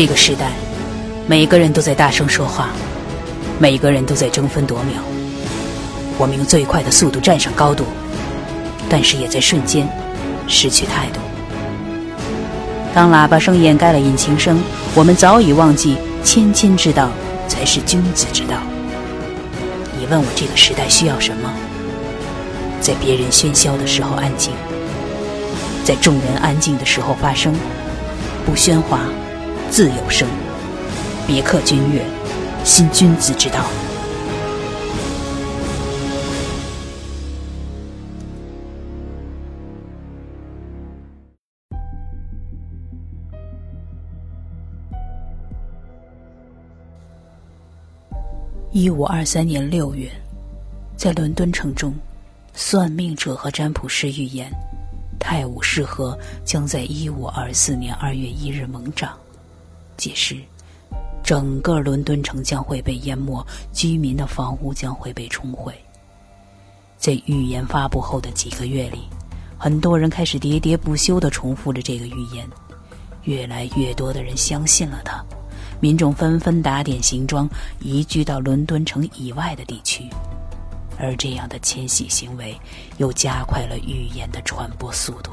这个时代，每个人都在大声说话，每个人都在争分夺秒。我们用最快的速度站上高度，但是也在瞬间失去态度。当喇叭声掩盖了引擎声，我们早已忘记谦谦之道才是君子之道。你问我这个时代需要什么？在别人喧嚣的时候安静，在众人安静的时候发声，不喧哗。自有声，别克君越，新君子之道。一五二三年六月，在伦敦城中，算命者和占卜师预言，泰晤士河将在一五二四年二月一日猛涨。届时，整个伦敦城将会被淹没，居民的房屋将会被冲毁。在预言发布后的几个月里，很多人开始喋喋不休地重复着这个预言，越来越多的人相信了它，民众纷纷打点行装，移居到伦敦城以外的地区，而这样的迁徙行为又加快了预言的传播速度。